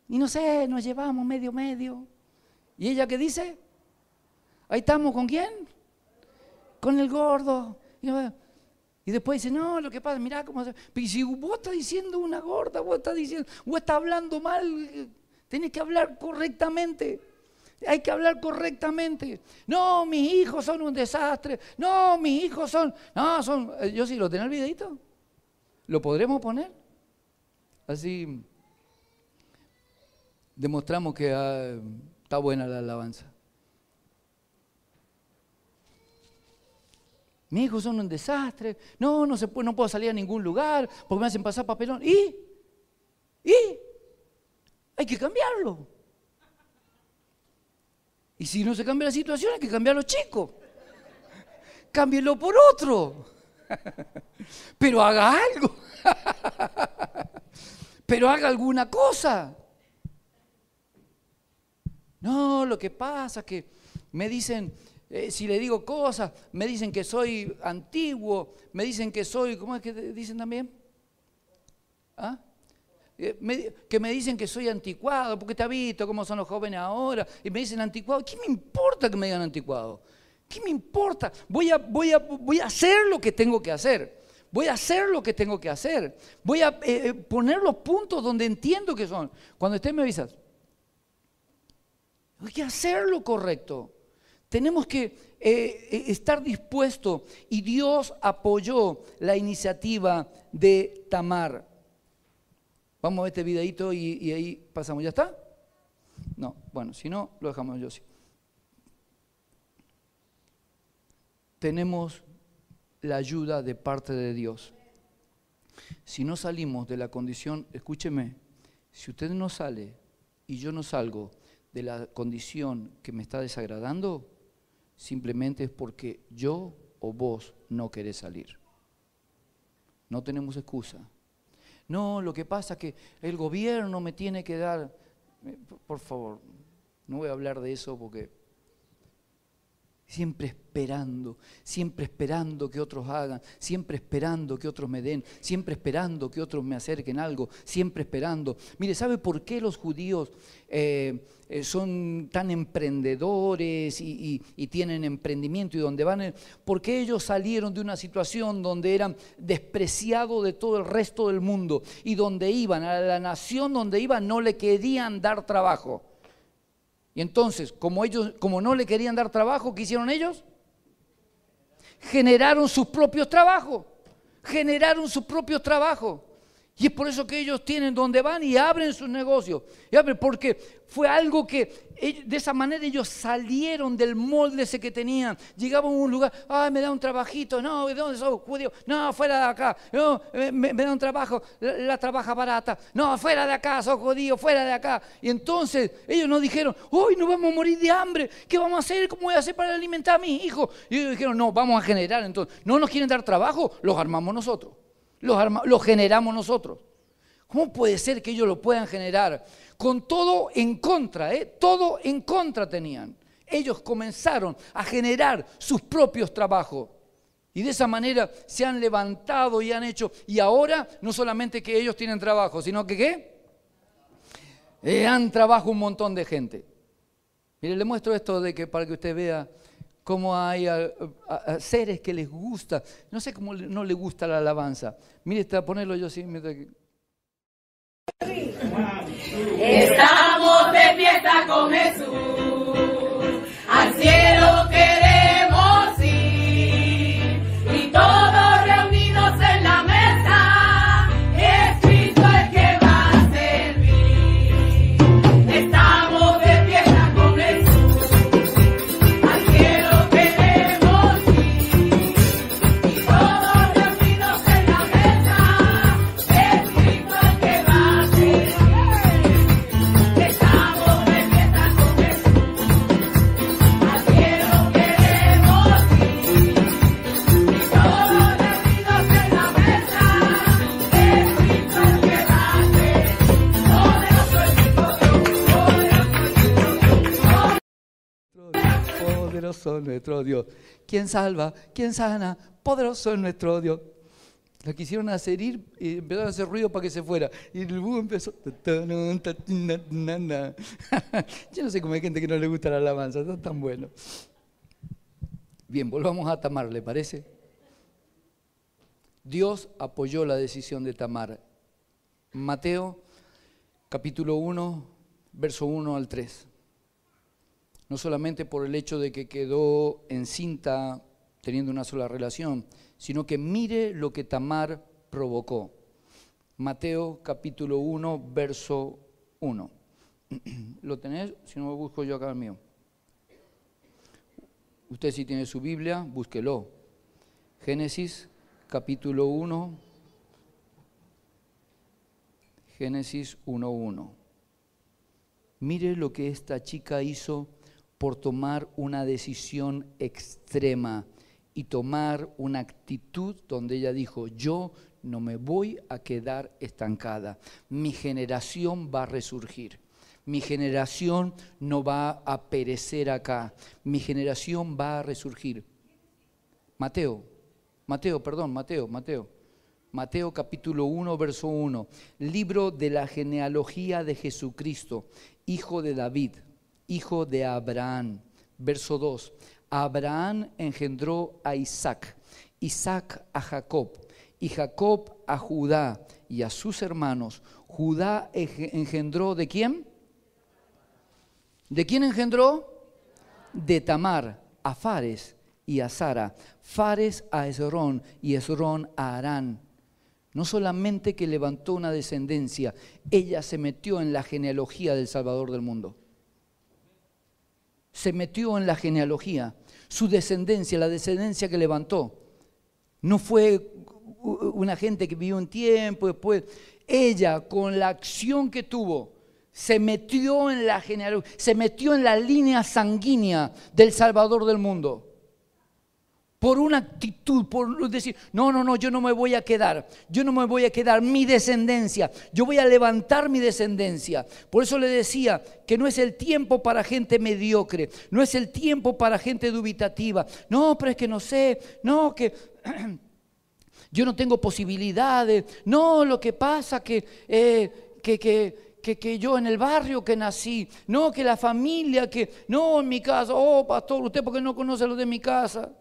Y no sé, nos llevamos medio medio. ¿Y ella qué dice? Ahí estamos con quién? Con el gordo. Y después dice, no, lo que pasa, mira cómo. Pero si vos estás diciendo una gorda, vos estás diciendo, vos estás hablando mal Tienes que hablar correctamente. Hay que hablar correctamente. No, mis hijos son un desastre. No, mis hijos son. No, son. Eh, yo sí lo tengo el videito. ¿Lo podremos poner? Así demostramos que ah, está buena la alabanza. Mis hijos son un desastre. No, no, se puede, no puedo salir a ningún lugar porque me hacen pasar papelón. ¿Y? ¿Y? Hay que cambiarlo. Y si no se cambia la situación, hay que cambiarlo chico. Cámbielo por otro. (laughs) Pero haga algo. (laughs) Pero haga alguna cosa. No, lo que pasa es que me dicen, eh, si le digo cosas, me dicen que soy antiguo, me dicen que soy, ¿cómo es que dicen también? ¿Ah? Eh, que me dicen que soy anticuado, porque te ha visto cómo son los jóvenes ahora, y me dicen anticuado. ¿Qué me importa que me digan anticuado? ¿Qué me importa? Voy a, voy, a, voy a hacer lo que tengo que hacer. Voy a hacer lo que tengo que hacer. Voy a eh, eh, poner los puntos donde entiendo que son. Cuando estés me avisas. Hay que hacer lo correcto. Tenemos que estar dispuestos. Y Dios apoyó la iniciativa de Tamar. Vamos a ver este videito y, ahí pasamos. ¿Ya está? No, bueno, si no, lo dejamos yo sí. Tenemos la ayuda de parte de Dios. Si no salimos de la condición, escúcheme, si usted no sale y yo no salgo de la condición que me está desagradando, simplemente es porque yo o vos no querés salir. No tenemos excusa. No, lo que pasa es que el gobierno me tiene que dar, eh, por favor, no voy a hablar de eso porque Siempre esperando, siempre esperando que otros hagan, siempre esperando que otros me den, siempre esperando que otros me acerquen algo, siempre esperando. Mire, ¿sabe por qué los judíos eh, eh, son tan emprendedores y, y, tienen emprendimiento y donde van? Porque ellos salieron de una situación donde eran despreciados de todo el resto del mundo y donde iban, a la nación donde iban, no le querían dar trabajo. Y entonces, como ellos, como no le querían dar trabajo, ¿qué hicieron ellos? Generaron sus propios trabajos. Generaron sus propios trabajos. Y es por eso que ellos tienen donde van y abren sus negocios. Y abren porque fue algo que de esa manera ellos salieron del molde ese que tenían. Llegaban a un lugar, ay, me da un trabajito, no, ¿de dónde sos judío? No, fuera de acá, no, me, da un trabajo, la, trabaja barata, no, fuera de acá, sos judío, fuera de acá. Y entonces ellos nos dijeron, hoy no vamos a morir de hambre, ¿qué vamos a hacer? ¿Cómo voy a hacer para alimentar a mis hijos? Y ellos dijeron, no, vamos a generar entonces. No nos quieren dar trabajo, los armamos nosotros los, generamos nosotros. ¿Cómo puede ser que ellos lo puedan generar? Con todo en contra, ¿eh? todo en contra tenían. Ellos comenzaron a generar sus propios trabajos. Y de esa manera se han levantado y han hecho. Y ahora no solamente que ellos tienen trabajo, sino que ¿qué? Eh, han trabajo un montón de gente. Mire, le muestro esto de que para que usted vea cómo hay seres que les gusta, no sé cómo no le gusta la alabanza. Mire, está ponerlo yo así. Estamos de fiesta con Jesús, al cielo poderoso nuestro Dios. ¿Quién salva? ¿Quién sana? Poderoso es nuestro Dios. La quisieron hacer ir y empezaron a hacer ruido para que se fuera. Y el búho empezó. (laughs) Yo no sé cómo hay gente que no le gusta la alabanza, no es tan bueno. Bien, volvamos a Tamar, ¿le parece? Dios apoyó la decisión de Tamar. Mateo capítulo 1, verso 1 al 3 no solamente por el hecho de que quedó encinta teniendo una sola relación, sino que mire lo que Tamar provocó. Mateo capítulo 1, verso 1. (clears throat) ¿Lo tenés? Si no, lo busco yo acá el mío. Usted si tiene su Biblia, búsquelo. Génesis capítulo 1, Génesis 1.1. Mire lo que esta chica hizo por tomar una decisión extrema y tomar una actitud donde ella dijo, yo no me voy a quedar estancada, mi generación va a resurgir. Mi generación no va a perecer acá, mi generación va a resurgir. Mateo, Mateo, perdón, Mateo, Mateo. Mateo capítulo 1, verso 1, libro de la genealogía de Jesucristo, hijo de David hijo de Abraham. Verso 2. Abraham engendró a Isaac, Isaac a Jacob y Jacob a Judá y a sus hermanos. Judá engendró de quién? ¿De quién engendró? De Tamar, a Fares y a Sara. Fares a Esrón y Esrón a Arán. No solamente que levantó una descendencia, ella se metió en la genealogía del Salvador del mundo. Se metió en la genealogía. Su descendencia, la descendencia que levantó. No fue una gente que vivió un tiempo después. Ella, con la acción que tuvo, se metió en la genealogía, se metió en la línea sanguínea del Salvador del mundo. Por una actitud, por decir, no, no, no, yo no me voy a quedar, yo no me voy a quedar, mi descendencia, yo voy a levantar mi descendencia. Por eso le decía que no es el tiempo para gente mediocre, no es el tiempo para gente dubitativa. No, pero es que no sé, no, que (clears throat) yo no tengo posibilidades. No, lo que pasa que, eh, que, que, que, que yo en el barrio que nací, no, que la familia, que no en mi casa, oh pastor, usted porque no conoce lo de mi casa.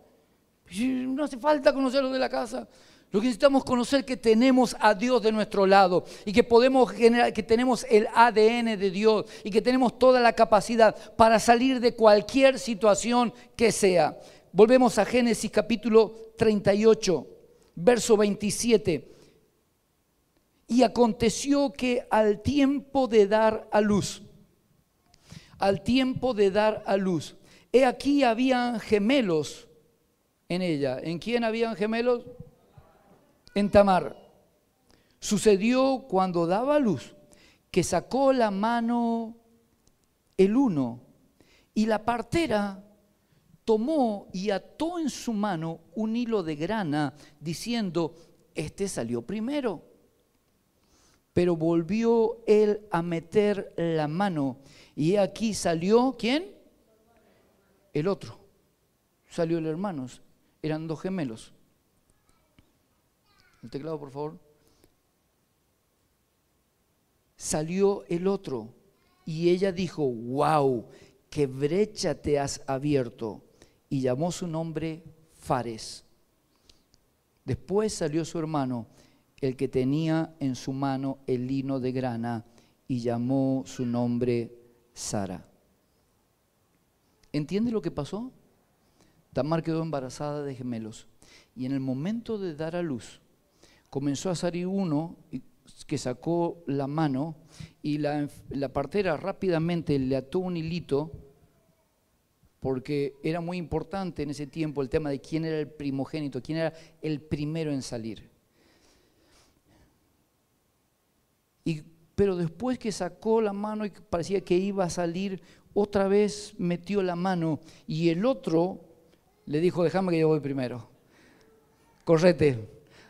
No hace falta conocer lo de la casa. Lo que necesitamos conocer que tenemos a Dios de nuestro lado y que podemos generar, que tenemos el ADN de Dios y que tenemos toda la capacidad para salir de cualquier situación que sea. Volvemos a Génesis capítulo 38, verso 27. Y aconteció que al tiempo de dar a luz, al tiempo de dar a luz, he aquí habían gemelos en ella. ¿En quién habían gemelos? En Tamar. Sucedió cuando daba luz que sacó la mano el uno y la partera tomó y ató en su mano un hilo de grana diciendo, este salió primero. Pero volvió él a meter la mano y aquí salió, ¿quién? El otro. Salió el hermano. Eran dos gemelos. El teclado, por favor. Salió el otro y ella dijo, wow, qué brecha te has abierto. Y llamó su nombre Fares. Después salió su hermano, el que tenía en su mano el lino de grana, y llamó su nombre Sara. ¿Entiende lo que pasó? Tamar quedó embarazada de gemelos. Y en el momento de dar a luz, comenzó a salir uno que sacó la mano y la, la partera rápidamente le ató un hilito porque era muy importante en ese tiempo el tema de quién era el primogénito, quién era el primero en salir. Y, pero después que sacó la mano y parecía que iba a salir, otra vez metió la mano y el otro le dijo, déjame que yo voy primero. Correte,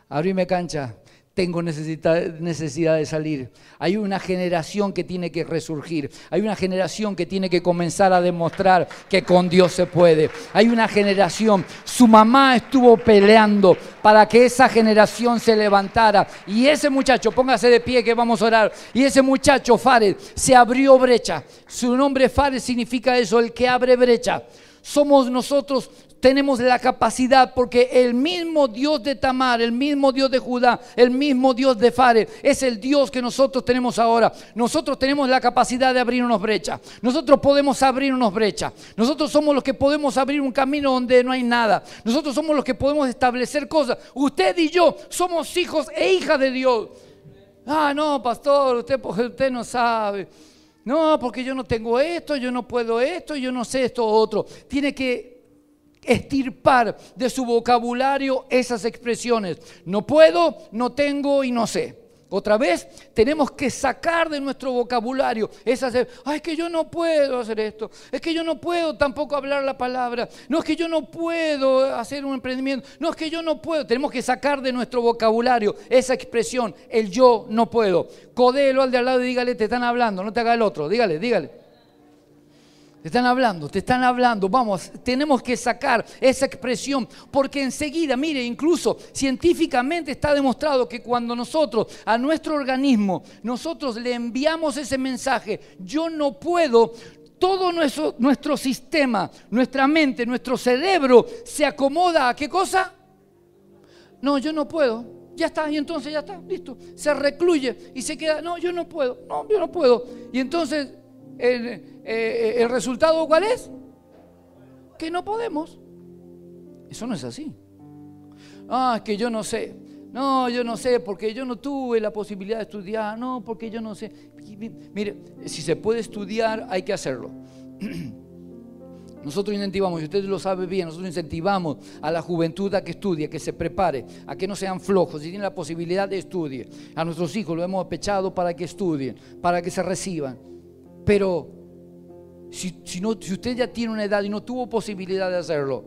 abrime cancha, tengo necesidad de salir. Hay una generación que tiene que resurgir. Hay una generación que tiene que comenzar a demostrar que con Dios se puede. Hay una generación, su mamá estuvo peleando para que esa generación se levantara. Y ese muchacho, póngase de pie que vamos a orar. Y ese muchacho, Fares, se abrió brecha. Su nombre Fares significa eso, el que abre brecha. Somos nosotros, tenemos la capacidad porque el mismo Dios de Tamar, el mismo Dios de Judá, el mismo Dios de Fares, es el Dios que nosotros tenemos ahora. Nosotros tenemos la capacidad de abrirnos brechas. Nosotros podemos abrirnos brechas. Nosotros somos los que podemos abrir un camino donde no hay nada. Nosotros somos los que podemos establecer cosas. Usted y yo somos hijos e hijas de Dios. Ah, no, pastor, usted, usted no sabe. No, porque yo no tengo esto, yo no puedo esto, yo no sé esto otro. Tiene que estirpar de su vocabulario esas expresiones. No puedo, no tengo y no sé. Otra vez, tenemos que sacar de nuestro vocabulario esas, ay, es que yo no puedo hacer esto, es que yo no puedo tampoco hablar la palabra, no es que yo no puedo hacer un emprendimiento, no es que yo no puedo, tenemos que sacar de nuestro vocabulario esa expresión, el yo no puedo. Codelo al de al lado y dígale, te están hablando, no te haga el otro, dígale, dígale. Te están hablando, te están hablando. Vamos, tenemos que sacar esa expresión porque enseguida, mire, incluso científicamente está demostrado que cuando nosotros a nuestro organismo, nosotros le enviamos ese mensaje, yo no puedo, todo nuestro, nuestro sistema, nuestra mente, nuestro cerebro se acomoda a qué cosa? No, yo no puedo. ya está, y entonces ya está, listo. Se recluye y se queda, no, yo no puedo, no, yo no puedo. Y entonces, ¿el, eh, el resultado cuál es? Que no podemos. Eso no es así. Ah, es que yo no sé. No, yo no sé, porque yo no tuve la posibilidad de estudiar. No, porque yo no sé. Mire, si se puede estudiar, hay que hacerlo. (clears throat) Nosotros incentivamos, y usted lo sabe bien, nosotros incentivamos a la juventud a que estudie, que se prepare, a que no sean flojos, si tienen la posibilidad de estudie. A nuestros hijos lo hemos apechado para que estudien, para que se reciban. Pero si, si, no, si usted ya tiene una edad y no tuvo posibilidad de hacerlo,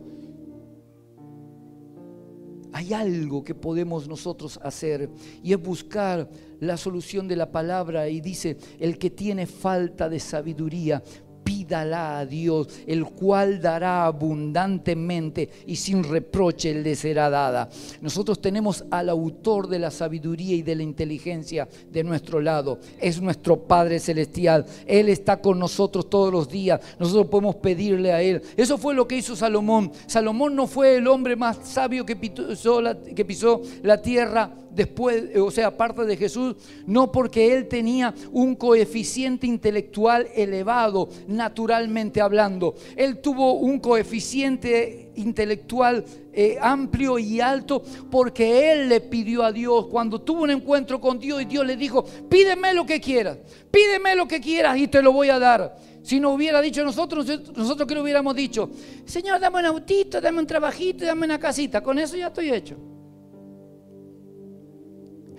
hay algo que podemos nosotros hacer y es buscar la solución de la palabra y dice, el que tiene falta de sabiduría, pídala a Dios, el cual dará abundantemente y sin reproche le será dada. Nosotros tenemos al autor de la sabiduría y de la inteligencia de nuestro lado. Es nuestro Padre Celestial. Él está con nosotros todos los días. Nosotros podemos pedirle a Él. Eso fue lo que hizo Salomón. Salomón no fue el hombre más sabio que pisó la, que pisó la tierra después, o sea, aparte de Jesús, no porque él tenía un coeficiente intelectual elevado, naturalmente hablando. Él tuvo un coeficiente intelectual eh, amplio y alto porque él le pidió a Dios cuando tuvo un encuentro con Dios y Dios le dijo, pídeme lo que quieras, pídeme lo que quieras y te lo voy a dar. Si no hubiera dicho nosotros, nosotros que lo hubiéramos dicho, Señor, dame un autito, dame un trabajito, dame una casita, con eso ya estoy hecho.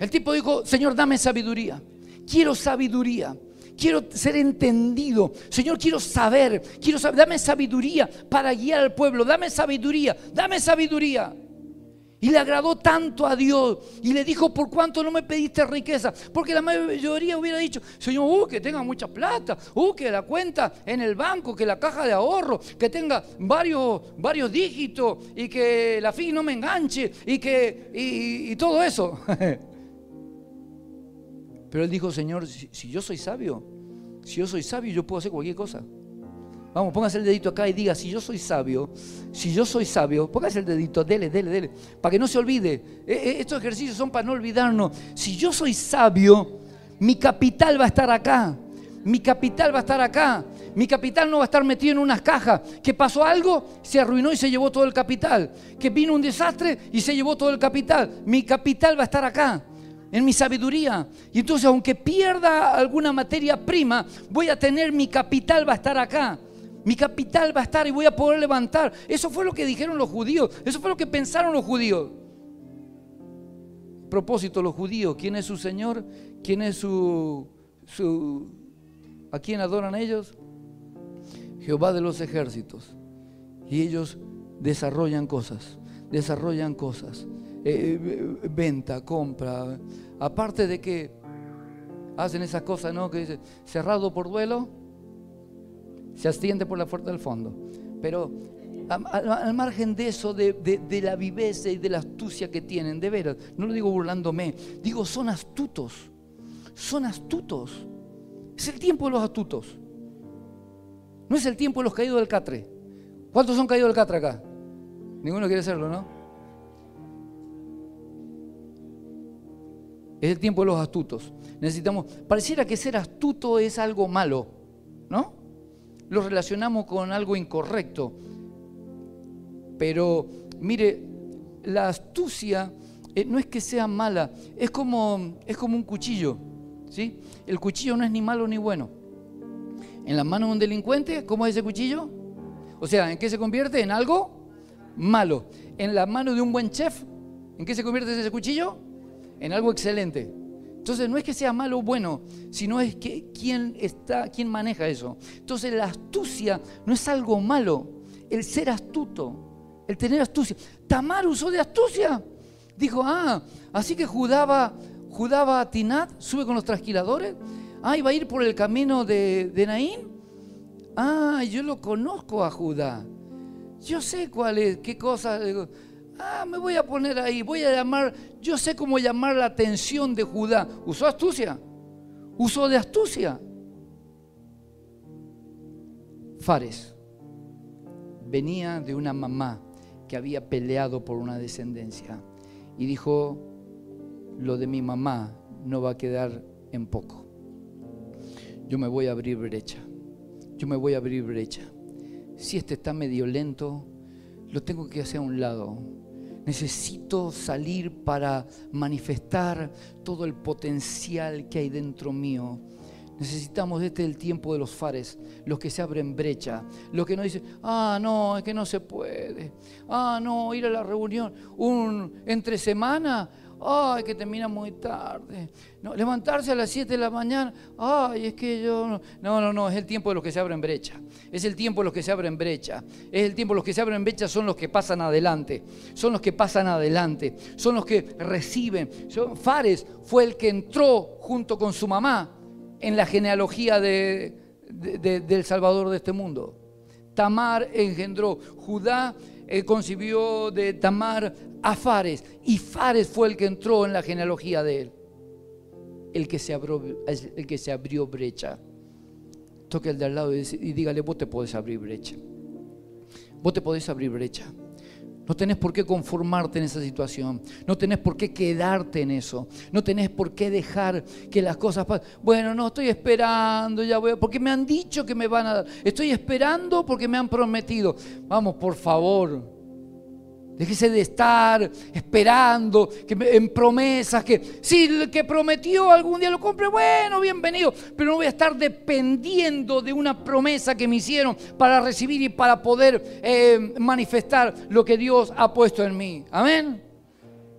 El tipo dijo, Señor, dame sabiduría. Quiero sabiduría. Quiero ser entendido. Señor, quiero saber. Quiero saber. Dame sabiduría para guiar al pueblo. Dame sabiduría. Dame sabiduría. Y le agradó tanto a Dios. Y le dijo, ¿por cuánto no me pediste riqueza? Porque la mayoría hubiera dicho, Señor, uh, que tenga mucha plata. Uh, que la cuenta en el banco, que la caja de ahorro, que tenga varios, varios dígitos. Y que la fin no me enganche. Y que, y todo eso. (laughs) Pero él dijo, Señor, si, yo soy sabio, si yo soy sabio, yo puedo hacer cualquier cosa. Vamos, póngase el dedito acá y diga, si yo soy sabio, si yo soy sabio, póngase el dedito, dele, dele, dele, para que no se olvide. E, e, estos ejercicios son para no olvidarnos. Si yo soy sabio, mi capital va a estar acá. Mi capital va a estar acá. Mi capital no va a estar metido en unas cajas. Que pasó algo, se arruinó y se llevó todo el capital. Que vino un desastre y se llevó todo el capital. Mi capital va a estar acá en mi sabiduría. Y entonces, aunque pierda alguna materia prima, voy a tener mi capital, va a estar acá. Mi capital va a estar y voy a poder levantar. Eso fue lo que dijeron los judíos. Eso fue lo que pensaron los judíos. Propósito, los judíos. ¿Quién es su Señor? ¿Quién es su, su... ¿A quién adoran ellos? Jehová de los ejércitos. Y ellos desarrollan cosas. Desarrollan cosas. Eh, venta, compra. Aparte de que hacen esas cosas, ¿no? Que dice, cerrado por duelo, se asciende por la fuerza del fondo. Pero al, margen de eso, de, de, la viveza y de la astucia que tienen, de veras, no lo digo burlándome, digo, son astutos, son astutos. Es el tiempo de los astutos. No es el tiempo de los caídos del catre. ¿Cuántos son caídos del catre acá? Ninguno quiere serlo, ¿no? Es el tiempo de los astutos. Necesitamos, pareciera que ser astuto es algo malo, ¿no? Lo relacionamos con algo incorrecto. Pero mire, la astucia eh, no es que sea mala, es como, es como un cuchillo, ¿sí? El cuchillo no es ni malo ni bueno. En las manos de un delincuente, ¿cómo es ese cuchillo? O sea, ¿en qué se convierte? En algo malo. En la mano de un buen chef, ¿en qué se convierte ese cuchillo? En algo excelente. Entonces no es que sea malo o bueno, sino es que quién está, quién maneja eso. Entonces la astucia no es algo malo, el ser astuto, el tener astucia. Tamar usó de astucia. Dijo, ah, así que Judá va, Judá a Tinat, sube con los trasquiladores. Ah, iba a ir por el camino de, de Naín. Ah, yo lo conozco a Judá. Yo sé cuál es, qué cosa. Ah, me voy a poner ahí, voy a llamar, yo sé cómo llamar la atención de Judá. Usó astucia, usó de astucia. Fares venía de una mamá que había peleado por una descendencia y dijo, lo de mi mamá no va a quedar en poco. Yo me voy a abrir brecha. Yo me voy a abrir brecha. Si este está medio lento, lo tengo que hacer a un lado. Necesito salir para manifestar todo el potencial que hay dentro mío. Necesitamos este el tiempo de los fares, los que se abren brecha, los que no dicen, ah, no, es que no se puede, ah, no, ir a la reunión un, entre semana, ay, que termina muy tarde. No, levantarse a las 7 de la mañana, ay, es que yo no. No, no, es el tiempo de los que se abren brecha. Es el tiempo de los que se abren brecha. Es el tiempo de los que se abren brecha son los que pasan adelante. Son los que pasan adelante. Son los que reciben. Fares fue el que entró junto con su mamá en la genealogía de, del Salvador de este mundo. Tamar engendró, Judá eh, concibió de Tamar a Fares y Fares fue el que entró en la genealogía de él. El que se abrió, brecha. Toque al de al lado y, y dígale, vos te podés abrir brecha. Vos te podés abrir brecha. No tenés por qué conformarte en esa situación. No tenés por qué quedarte en eso. No tenés por qué dejar que las cosas pasen. Bueno, no, estoy esperando, ya voy, porque me han dicho que me van a dar. Estoy esperando porque me han prometido. Vamos, por favor. Déjese de estar esperando que en promesas, que si el que prometió algún día lo compre, bueno, bienvenido, pero no voy a estar dependiendo de una promesa que me hicieron para recibir y para poder eh, manifestar lo que Dios ha puesto en mí. Amén.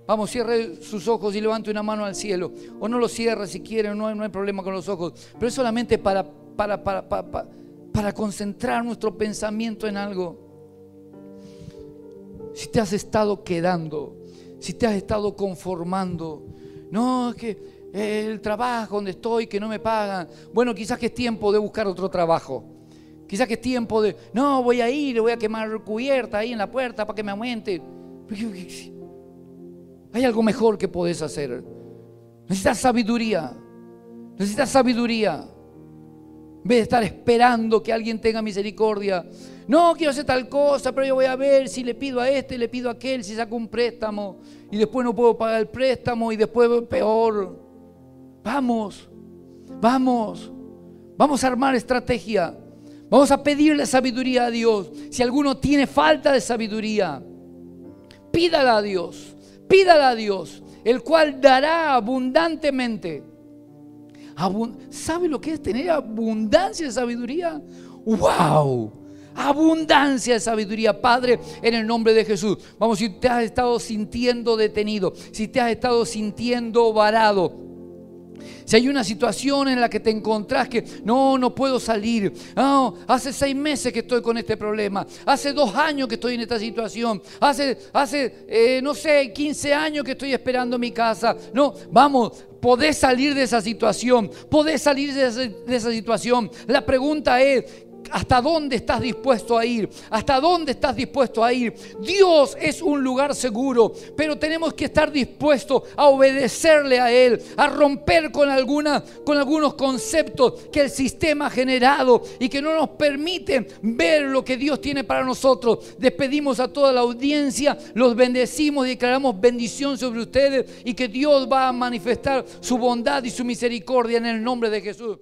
Vamos, cierre sus ojos y levante una mano al cielo. O no lo cierre si quiere, no hay, no hay problema con los ojos. Pero es solamente para, para, para, para, para concentrar nuestro pensamiento en algo si te has estado quedando, si te has estado conformando. No, es que el trabajo donde estoy, que no me pagan. Bueno, quizás que es tiempo de buscar otro trabajo. Quizás que es tiempo de, no, voy a ir, voy a quemar cubierta ahí en la puerta para que me aumente. Hay algo mejor que puedes hacer. Necesitas sabiduría. Necesitas sabiduría. En vez de estar esperando que alguien tenga misericordia, no, quiero hacer tal cosa, pero yo voy a ver si le pido a este, le pido a aquel, si saco un préstamo y después no puedo pagar el préstamo y después peor. Vamos, vamos, vamos a armar estrategia. Vamos a pedirle sabiduría a Dios. Si alguno tiene falta de sabiduría, pídala a Dios, pídala a Dios, el cual dará abundantemente. ¿Sabe lo que es tener abundancia de sabiduría? ¡Wow! abundancia de sabiduría, Padre, en el nombre de Jesús. Vamos, si te has estado sintiendo detenido, si te has estado sintiendo varado, si hay una situación en la que te encontrás que no, no puedo salir. hace seis meses que estoy con este problema. Hace dos años que estoy en esta situación. Hace, hace eh, no sé, 15 años que estoy esperando mi casa. No, vamos, podés salir de esa situación. Podés salir de de esa situación. La pregunta es, hasta dónde estás dispuesto a ir, hasta dónde estás dispuesto a ir. Dios es un lugar seguro, pero tenemos que estar dispuestos a obedecerle a Él, a romper con, alguna, con algunos conceptos que el sistema ha generado y que no nos permiten ver lo que Dios tiene para nosotros. Despedimos a toda la audiencia, los bendecimos declaramos bendición sobre ustedes y que Dios va a manifestar su bondad y su misericordia en el nombre de Jesús.